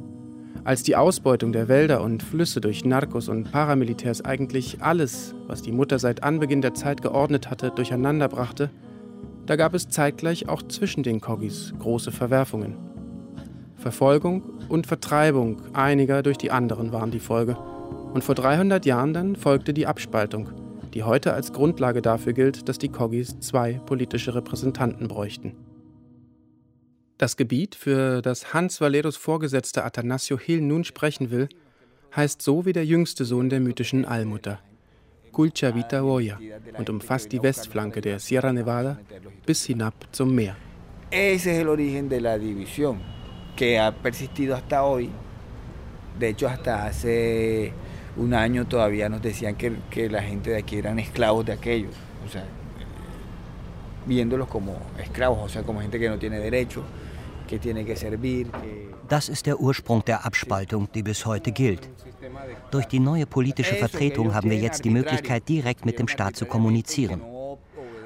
als die Ausbeutung der Wälder und Flüsse durch Narcos und Paramilitärs eigentlich alles, was die Mutter seit Anbeginn der Zeit geordnet hatte, durcheinanderbrachte, da gab es zeitgleich auch zwischen den Kogis große Verwerfungen. Verfolgung und Vertreibung einiger durch die anderen waren die Folge. Und vor 300 Jahren dann folgte die Abspaltung, die heute als Grundlage dafür gilt, dass die Kogis zwei politische Repräsentanten bräuchten. Das Gebiet, für das Hans Valeros Vorgesetzter Atanasio Hill nun sprechen will, heißt so wie der jüngste Sohn der mythischen Allmutter, Culcha Vita Hoya, und umfasst die Westflanke der Sierra Nevada bis hinab zum Meer. Ese es el origen de la división, que ha persistido hasta hoy. De hecho, hasta hace un año todavía nos decían que, que la gente de aquí eran esclavos de aquellos, o sea, viéndolos como esclavos, o sea, como gente que no tiene derecho. Das ist der Ursprung der Abspaltung, die bis heute gilt. Durch die neue politische Vertretung haben wir jetzt die Möglichkeit, direkt mit dem Staat zu kommunizieren.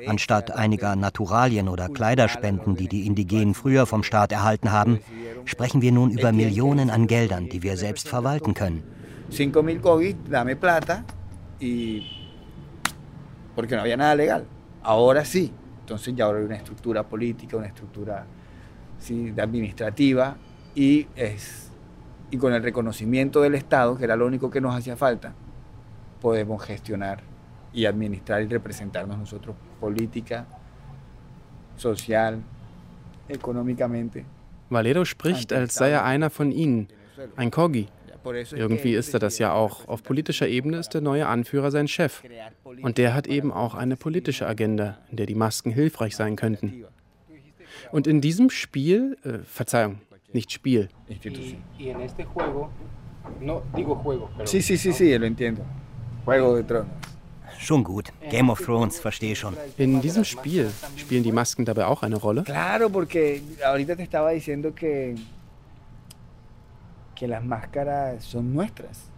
Anstatt einiger Naturalien oder Kleiderspenden, die die Indigenen früher vom Staat erhalten haben, sprechen wir nun über Millionen an Geldern, die wir selbst verwalten können. 5.000 Kogis, dame plata y porque no había nada legal. Ahora sí. Entonces ya ahora hay una estructura política, una estructura ¿sí? administrativa y, es, y con el reconocimiento del Estado, que era lo único que nos hacía falta, podemos gestionar y administrar y representarnos nosotros política, social, económicamente. Valero spricht, als sei er einer von ihnen, ein Kogi. Irgendwie ist er das ja auch. Auf politischer Ebene ist der neue Anführer sein Chef. Und der hat eben auch eine politische Agenda, in der die Masken hilfreich sein könnten. Und in diesem Spiel, äh, Verzeihung, nicht Spiel. Sí, sí, sí, sí, lo entiendo. Juego de Tronos. Schon gut. Game of Thrones, verstehe schon. In diesem Spiel spielen die Masken dabei auch eine Rolle? Claro, porque ahorita te estaba diciendo que, que las máscaras son nuestras.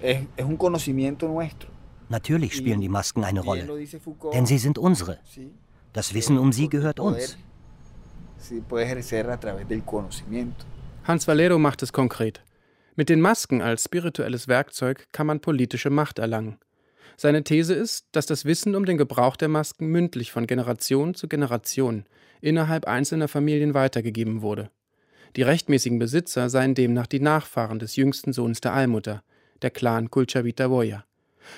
Es, es un conocimiento nuestro. Natürlich spielen die Masken eine Rolle, denn sie sind unsere. Das Wissen um sie gehört uns. Hans Valero macht es konkret. Mit den Masken als spirituelles Werkzeug kann man politische Macht erlangen. Seine These ist, dass das Wissen um den Gebrauch der Masken mündlich von Generation zu Generation innerhalb einzelner Familien weitergegeben wurde. Die rechtmäßigen Besitzer seien demnach die Nachfahren des jüngsten Sohns der Allmutter, der Clan Kulchavita-Boya.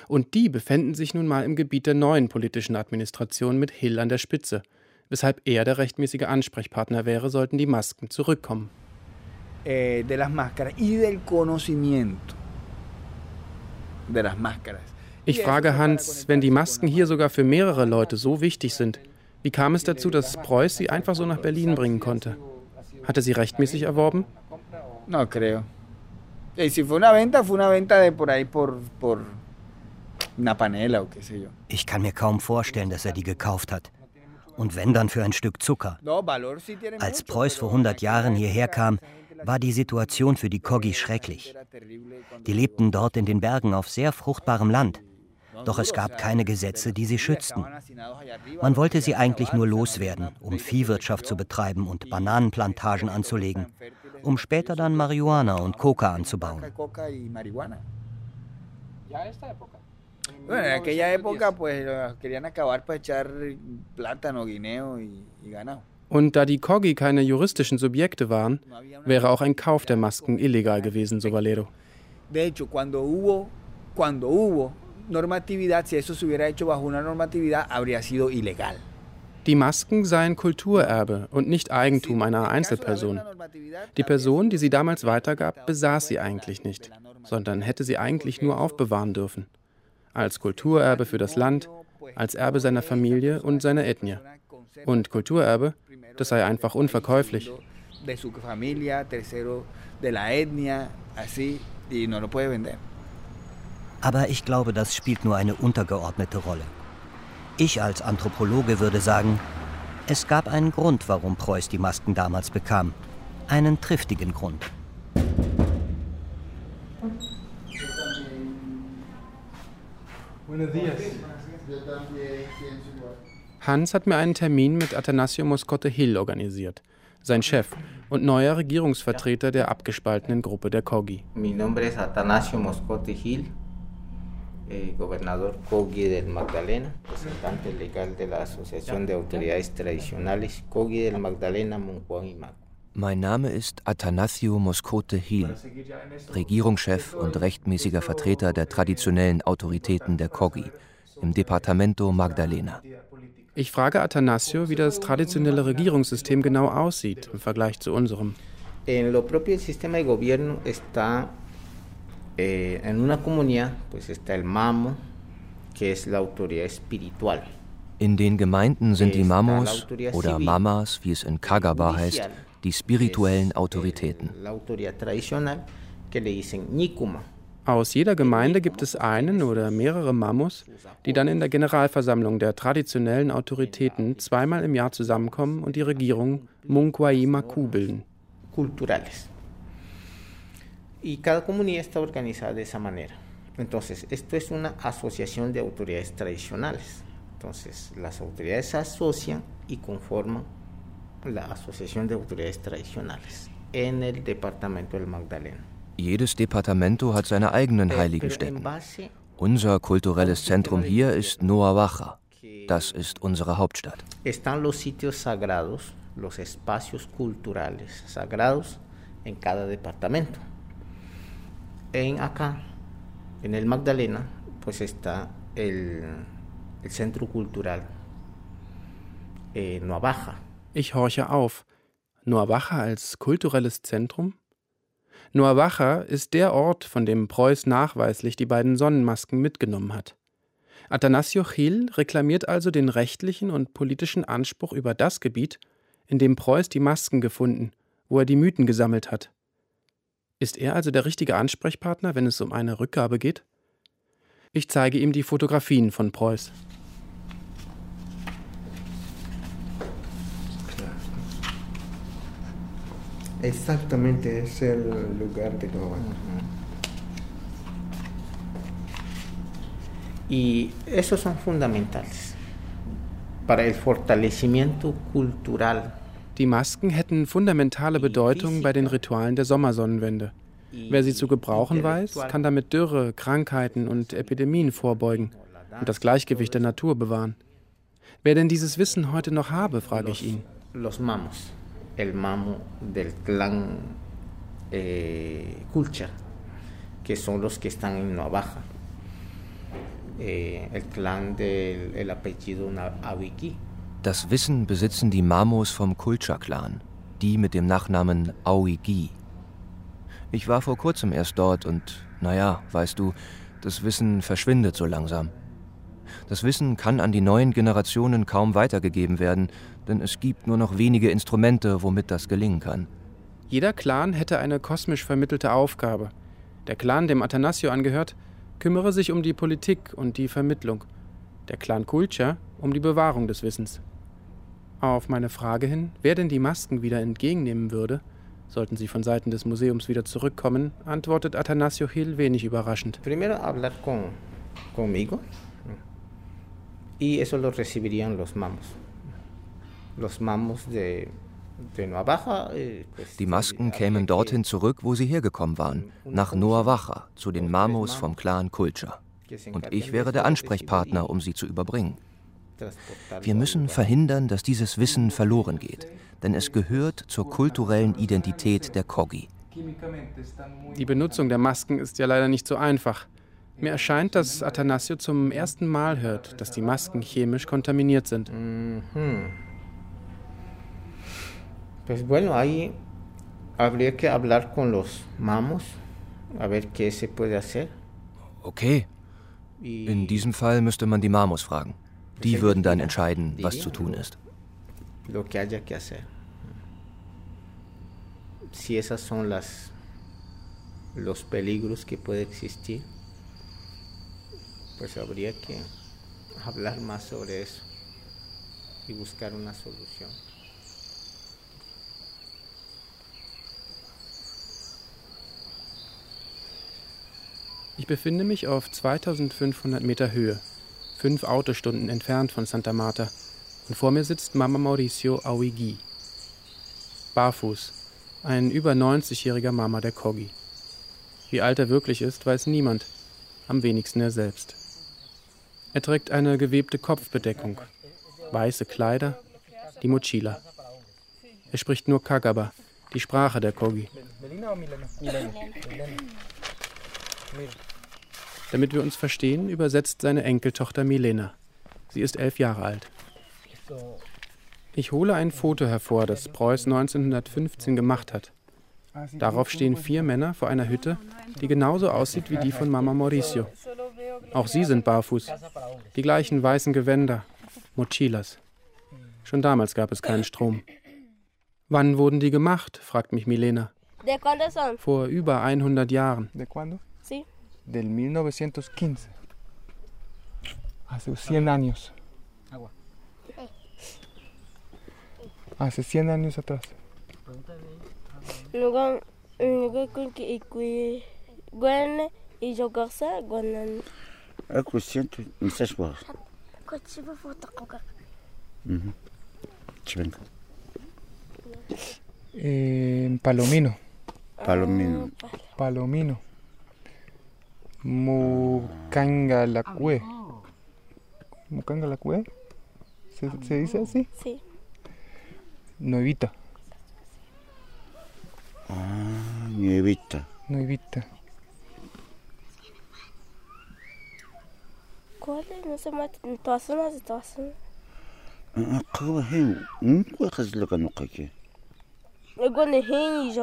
Und die befänden sich nun mal im Gebiet der neuen politischen Administration mit Hill an der Spitze. Weshalb er der rechtmäßige Ansprechpartner wäre, sollten die Masken zurückkommen. Eh, de las máscaras y del conocimiento de las máscaras. Ich frage Hans, wenn die Masken hier sogar für mehrere Leute so wichtig sind, wie kam es dazu, dass Preuß sie einfach so nach Berlin bringen konnte? Hat er sie rechtmäßig erworben? No creo. Y si fue una venta, fue una venta de por ahí por, por una panela o qué sé yo. Ich kann mir kaum vorstellen, dass er die gekauft hat. Und wenn dann für ein Stück Zucker. Als Preuß vor 100 Jahren hierher kam, war die Situation für die Kogi schrecklich. Die lebten dort in den Bergen auf sehr fruchtbarem Land. Doch es gab keine Gesetze, die sie schützten. Man wollte sie eigentlich nur loswerden, um Viehwirtschaft zu betreiben und Bananenplantagen anzulegen, um später dann Marihuana und Coca anzubauen. Bueno, en aquella época pues querían acabar para echar plátano, guineo y, y ganado. Und da die Kogi keine juristischen Subjekte waren, wäre auch ein Kauf der Masken illegal gewesen, so Valero. De hecho, cuando hubo, cuando hubo normatividad, si eso se hubiera hecho bajo una normatividad, habría sido ilegal. Die Masken seien Kulturerbe und nicht Eigentum einer Einzelperson. Die Person, die sie damals weitergab, besaß sie eigentlich nicht, sondern hätte sie eigentlich nur aufbewahren dürfen. Als Kulturerbe für das Land, als Erbe seiner Familie und seiner Ethnie. Und Kulturerbe, das sei einfach unverkäuflich. Aber ich glaube, das spielt nur eine untergeordnete Rolle. Ich als Anthropologe würde sagen, es gab einen Grund, warum Preuß die Masken damals bekam. Einen triftigen Grund. Hans hat mir einen Termin mit Atanasio Moscote Hill organisiert, sein Chef und neuer Regierungsvertreter der abgespaltenen Gruppe der Kogi. Mi nombre es Atanasio Moscote Hill, eh, gobernador Kogi del Magdalena, representante legal de la Asociación de Autoridades Tradicionales Kogi del Magdalena, Munguan y Maco. Mein Name ist Atanasio Moscote Hill, Regierungschef und rechtmäßiger Vertreter der traditionellen Autoritäten der Kogi im Departamento Magdalena. Ich frage Atanasio, wie das traditionelle Regierungssystem genau aussieht im Vergleich zu unserem. Eh. In den Gemeinden sind die Mamos oder Mamas, wie es in Kagaba heißt, die spirituellen Autoritäten. Dicen Nikuma. Aus jeder Gemeinde gibt es einen oder mehrere Mamos, die dann in der Generalversammlung der traditionellen Autoritäten zweimal im Jahr zusammenkommen und die Regierung Munkwai Maku bilden. Y cada comunidad está organizada de esa manera. Entonces, esto es una asociación de autoridades tradicionales. Entonces, las autoridades se asocian y conforman la Asociación de Autoridades Tradicionales en el departamento del Magdalena. Jedes Departamento hat seine eigenen heiligen Stätten. Unser kulturelles Zentrum hier ist Noawacha. Das ist unsere Hauptstadt. Están los sitios sagrados, los espacios culturales sagrados en cada departamento. En acá, en el Magdalena, pues está el, el centro cultural eh, Noabaja. Ich horche auf. Noawacha als kulturelles Zentrum? Noawacha ist der Ort, von dem Preuß nachweislich die beiden Sonnenmasken mitgenommen hat. Atanasio Chil reklamiert also den rechtlichen und politischen Anspruch über das Gebiet, in dem Preuß die Masken gefunden, wo er die Mythen gesammelt hat. Ist er also der richtige Ansprechpartner, wenn es um eine Rückgabe geht? Ich zeige ihm die Fotografien von Preuß. Exactamente, es el lugar de Noawacha. Y esos son fundamentales para el fortalecimiento cultural. Die Masken hätten fundamentale Bedeutung bei den Ritualen der Sommersonnenwende. Wer sie zu gebrauchen weiß, kann damit Dürre, Krankheiten und Epidemien vorbeugen und das Gleichgewicht der Natur bewahren. Wer denn dieses Wissen heute noch habe, frage ich ihn. Los mamos, el mamo del clan eh, que son los que están en Navaja. Eh, el clan del el apellido Awiki. Das Wissen besitzen die Mamos vom Kulcha-Clan, die mit dem Nachnamen Awigi. Ich war vor kurzem erst dort und, naja, weißt du, das Wissen verschwindet so langsam. Das Wissen kann an die neuen Generationen kaum weitergegeben werden, denn es gibt nur noch wenige Instrumente, womit das gelingen kann. Jeder Clan hätte eine kosmisch vermittelte Aufgabe. Der Clan, dem Athanasio angehört, kümmere sich um die Politik und die Vermittlung. Der Clan Kulcha um die Bewahrung des Wissens. Auf meine Frage hin, wer denn die Masken wieder entgegennehmen würde, sollten sie von Seiten des Museums wieder zurückkommen, antwortet Athanasio Hill wenig überraschend. Primero hablar con, conmigo y eso lo recibirían los mamos. Los mamos de eh, die Masken kämen dorthin zurück, wo sie hergekommen waren, nach Noawacha, zu den Mamos vom Clan Kulcha. Und ich wäre der Ansprechpartner, um sie zu überbringen. Wir müssen verhindern, dass dieses Wissen verloren geht, denn es gehört zur kulturellen Identität der Kogi. Die Benutzung der Masken ist ja leider nicht so einfach. Mir erscheint, dass Athanasio zum ersten Mal hört, dass die Masken chemisch kontaminiert sind. Mhm. Pues bueno, ahí habría que hablar con los mamos, a ver qué se puede hacer. Okay. In diesem Fall müsste man die Mamos fragen. Die würden dann entscheiden, was zu tun ist. Lo que haya que hacer. Si esas son las los peligros que puede existir, pues habría que hablar más sobre eso y buscar una solución. Ich befinde mich auf 2500 Meter Höhe, fünf Autostunden entfernt von Santa Marta, und vor mir sitzt Mama Mauricio Awigi. Barfuß, ein über 90-jähriger Mama der Kogi. Wie alt er wirklich ist, weiß niemand, am wenigsten er selbst. Er trägt eine gewebte Kopfbedeckung, weiße Kleider, die Mochila. Er spricht nur Kagaba, die Sprache der Kogi. Damit wir uns verstehen, übersetzt seine Enkeltochter Milena. Sie ist elf Jahre alt. Ich hole ein Foto hervor, das Preuß 1915 gemacht hat. Darauf stehen vier Männer vor einer Hütte, die genauso aussieht wie die von Mama Mauricio. Auch sie sind barfuß. Die gleichen weißen Gewänder, Mochilas. Schon damals gab es keinen Strom. Wann wurden die gemacht? fragt mich Milena. Vor über 100 Jahren. del 1915. Hace 100 años. Hace 100 años atrás. Luego, luego con que gwen y yo garza gwen. Aku siento, me estás guapo. Cochiba foto coca. Mhm. Chivenga. Eh, Palomino. Palomino. Palomino. Mucangalacue. Mucangalacue. ¿Se, ¿Se dice así? Sí. Nuevita. Ah, nuevita. Nuevita. көрді замат тосын азы тосын қыл хен нкуе қызлыга нукаке эгоне хен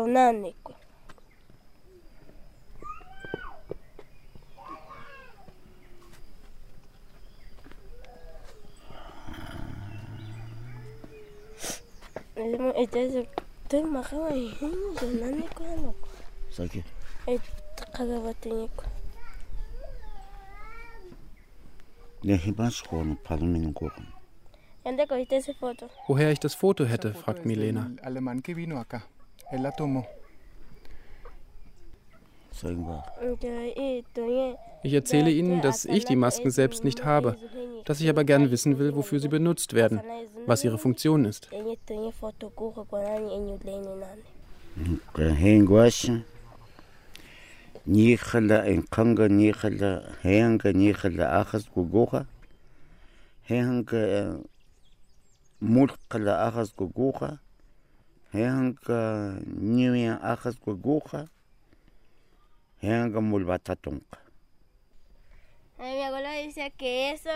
でもかわいいんじゃ何個やのか先えっと香川と2個 Der Hibaschron, Palmin Goran. Woher ich das Foto hätte, fragt Milena. Zeigen wir. Ich erzähle Ihnen, dass ich die Masken selbst nicht habe, dass ich aber gern wissen will, wofür sie benutzt werden, was ihre Funktion ist. Mulkala achas guguha. Heanga niwia achas guguha. Heanga mulbatatunka. Mi abuela dice que eso.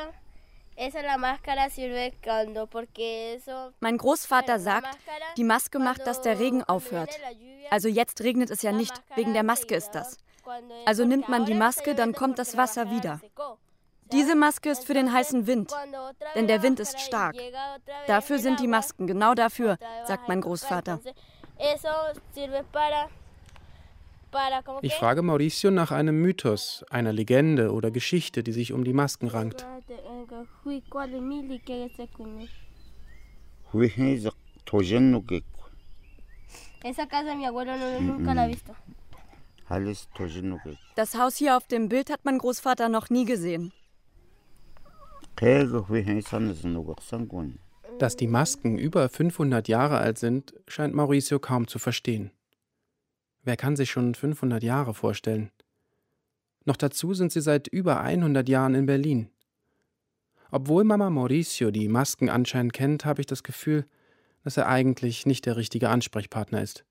Mein Großvater sagt, die Maske macht, dass der Regen aufhört. Also jetzt regnet es ja nicht, wegen der Maske ist das. Also nimmt man die Maske, dann kommt das Wasser wieder. Diese Maske ist für den heißen Wind, denn der Wind ist stark. Dafür sind die Masken, genau dafür, sagt mein Großvater. Eso sirve para. Ich frage Mauricio nach einem Mythos, einer Legende oder Geschichte, die sich um die Masken rankt. Das Haus hier auf dem Bild hat mein Großvater noch nie gesehen. Dass die Masken über 500 Jahre alt sind, scheint Mauricio kaum zu verstehen. Wer kann sich schon 500 Jahre vorstellen? Noch dazu sind sie seit über 100 Jahren in Berlin. Obwohl Mama Mauricio die Masken anscheinend kennt, habe ich das Gefühl, dass er eigentlich nicht der richtige Ansprechpartner ist.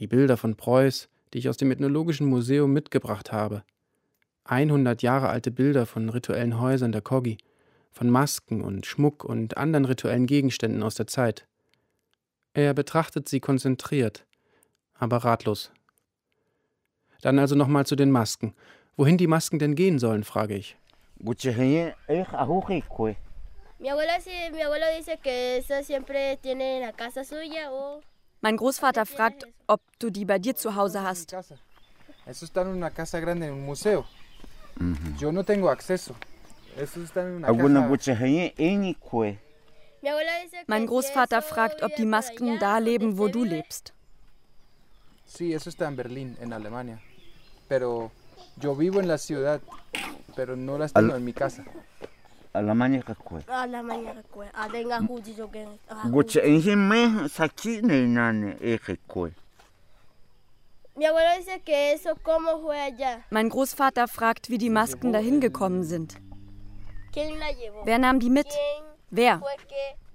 Die Bilder von Preuß, die ich aus dem Ethnologischen Museum mitgebracht habe. 100 Jahre alte Bilder von rituellen Häusern der Kogi, von Masken und Schmuck und anderen rituellen Gegenständen aus der Zeit. Er betrachtet sie konzentriert, aber ratlos. Dann also nochmal zu den Masken. Wohin die Masken denn gehen sollen, frage ich. Mein Großvater fragt, ob du die bei dir zu Hause hast. Yo no tengo acceso. Que Mein Großvater fragt, ob die Masken da leben, wo du lebst. Sí, eso está en Berlín, en Alemania. Pero yo vivo en la ciudad, pero no las tengo Al- en mi casa. Alamanya kakwe. a la mañana que a tenga juji yo que ah, Gucheheye me sakine nane eikwe. Mi abuelo dice que eso cómo fue allá. Mein Großvater fragt, wie die Masken dahin gekommen sind. ¿Quién la llevó? Wer nahm die mit? Wer?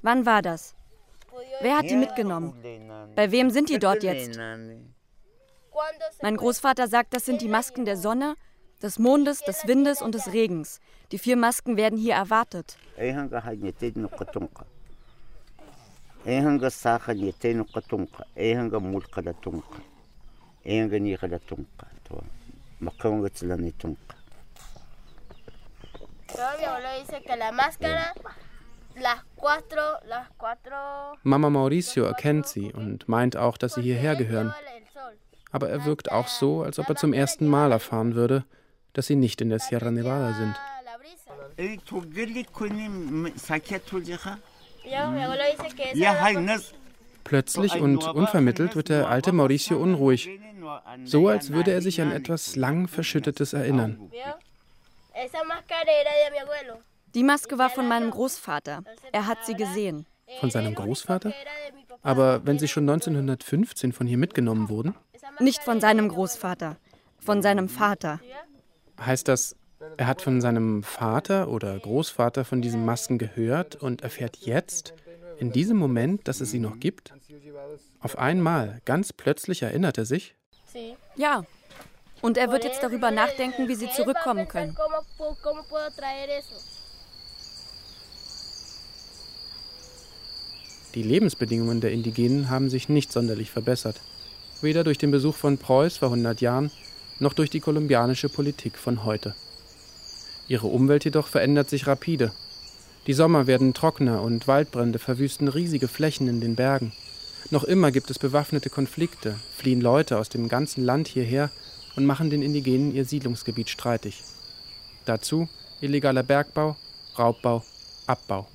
Wann war das? Wer hat die mitgenommen? Bei wem sind die dort jetzt? Mein Großvater sagt, das sind die Masken der Sonne, des Mondes, des Windes und des Regens. Die vier Masken werden hier erwartet. Mama Mauricio erkennt sie und meint auch, dass sie hierher gehören. Aber er wirkt auch so, als ob er zum ersten Mal erfahren würde, dass sie nicht in der Sierra Nevada sind. Plötzlich und unvermittelt wird der alte Mauricio unruhig, so als würde er sich an etwas lang Verschüttetes erinnern. Die Maske war von meinem Großvater. Er hat sie gesehen. Von seinem Großvater? Aber wenn sie schon 1915 von hier mitgenommen wurden, Nicht von seinem Großvater, von seinem Vater. heißt das, er hat von seinem Vater oder Großvater von diesen Masken gehört und erfährt jetzt, in diesem Moment, dass es sie noch gibt? Auf einmal, ganz plötzlich erinnert er sich? Ja. Und er wird jetzt darüber nachdenken, wie sie zurückkommen können. Die Lebensbedingungen der Indigenen haben sich nicht sonderlich verbessert. Weder durch den Besuch von Preuß vor 100 Jahren, noch durch die kolumbianische Politik von heute. Ihre Umwelt jedoch verändert sich rapide. Die Sommer werden trockener und Waldbrände verwüsten riesige Flächen in den Bergen. Noch immer gibt es bewaffnete Konflikte, fliehen Leute aus dem ganzen Land hierher und machen den Indigenen ihr Siedlungsgebiet streitig. Dazu illegaler Bergbau, Raubbau, Abbau.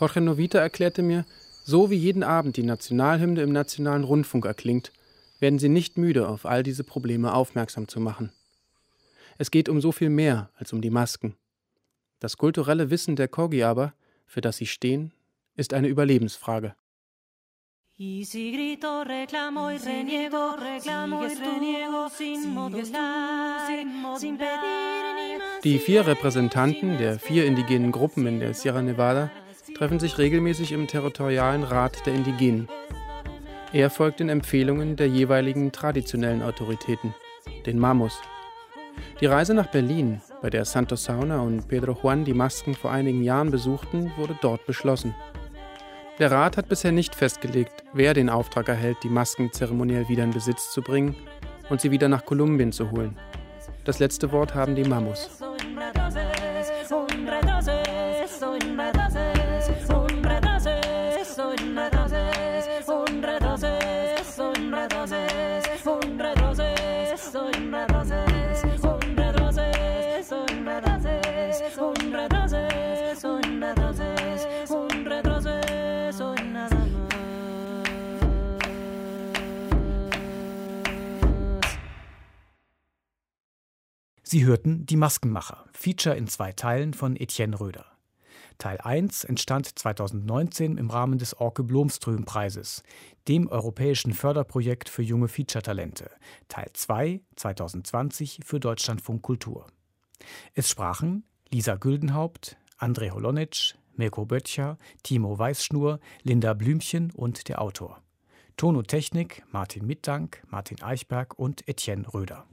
Jorge Novita erklärte mir, so wie jeden Abend die Nationalhymne im nationalen Rundfunk erklingt, werden sie nicht müde, auf all diese Probleme aufmerksam zu machen. Es geht um so viel mehr als um die Masken. Das kulturelle Wissen der Kogi aber, für das sie stehen, ist eine Überlebensfrage. Y si grito, reclamo y reniego, reclamo y reniego, sin modular, sin pedir ni más. Die vier Repräsentanten der vier indigenen Gruppen in der Sierra Nevada treffen sich regelmäßig im Territorialen Rat der Indigenen. Er folgt den Empfehlungen der jeweiligen traditionellen Autoritäten, den Mamos. Die Reise nach Berlin, bei der Santos Sauna und Pedro Juan die Masken vor einigen Jahren besuchten, wurde dort beschlossen. Der Rat hat bisher nicht festgelegt, wer den Auftrag erhält, die Masken zeremoniell wieder in Besitz zu bringen und sie wieder nach Kolumbien zu holen. Das letzte Wort haben die Mamos. Sie hörten Die Maskenmacher, Feature in zwei Teilen von Etienne Röder. Teil 1 entstand 2019 im Rahmen des Orke Blomström Preises, dem europäischen Förderprojekt für junge Feature-Talente. Teil 2 2020 für Deutschlandfunk Kultur. Es sprachen Lisa Güldenhaupt, André Holonitsch, Mirko Böttcher, Timo Weißschnur, Linda Blümchen und der Autor. Ton und Technik Martin Mittank, Martin Eichberg und Etienne Röder.